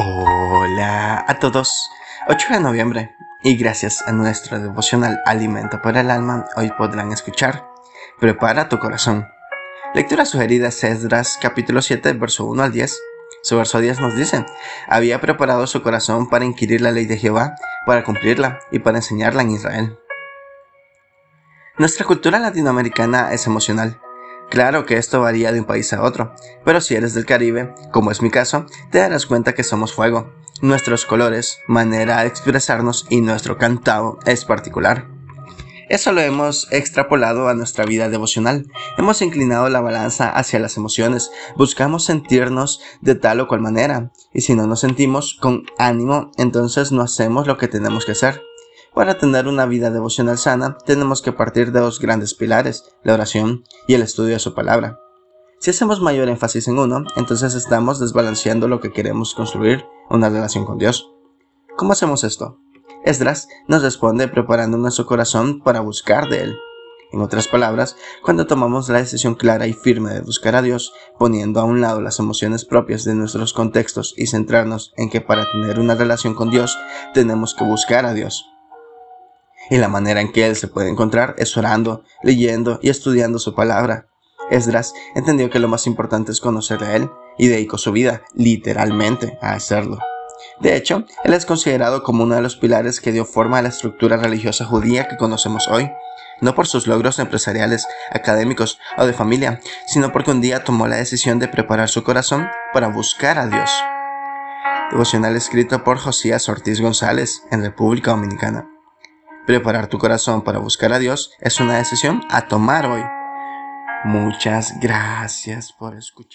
Hola a todos. 8 de noviembre y gracias a nuestro devocional Alimento para el Alma, hoy podrán escuchar Prepara tu corazón. Lectura sugerida es Esdras capítulo 7, verso 1 al 10. Su verso 10 nos dice, había preparado su corazón para inquirir la ley de Jehová, para cumplirla y para enseñarla en Israel. Nuestra cultura latinoamericana es emocional Claro que esto varía de un país a otro, pero si eres del Caribe, como es mi caso, te darás cuenta que somos fuego. Nuestros colores, manera de expresarnos y nuestro cantado es particular. Eso lo hemos extrapolado a nuestra vida devocional. Hemos inclinado la balanza hacia las emociones, buscamos sentirnos de tal o cual manera, y si no nos sentimos con ánimo, entonces no hacemos lo que tenemos que hacer. Para tener una vida devocional sana, tenemos que partir de dos grandes pilares, la oración y el estudio de su palabra. Si hacemos mayor énfasis en uno, entonces estamos desbalanceando lo que queremos construir, una relación con Dios. ¿Cómo hacemos esto? Esdras nos responde preparando nuestro corazón para buscar de Él. En otras palabras, cuando tomamos la decisión clara y firme de buscar a Dios, poniendo a un lado las emociones propias de nuestros contextos y centrarnos en que para tener una relación con Dios tenemos que buscar a Dios y la manera en que él se puede encontrar es orando, leyendo y estudiando su palabra. Esdras entendió que lo más importante es conocerle a él y dedicó su vida, literalmente, a hacerlo. De hecho, él es considerado como uno de los pilares que dio forma a la estructura religiosa judía que conocemos hoy, no por sus logros empresariales, académicos o de familia, sino porque un día tomó la decisión de preparar su corazón para buscar a Dios. Devocional escrito por Josías Ortiz González en República Dominicana. Preparar tu corazón para buscar a Dios es una decisión a tomar hoy. Muchas gracias por escuchar.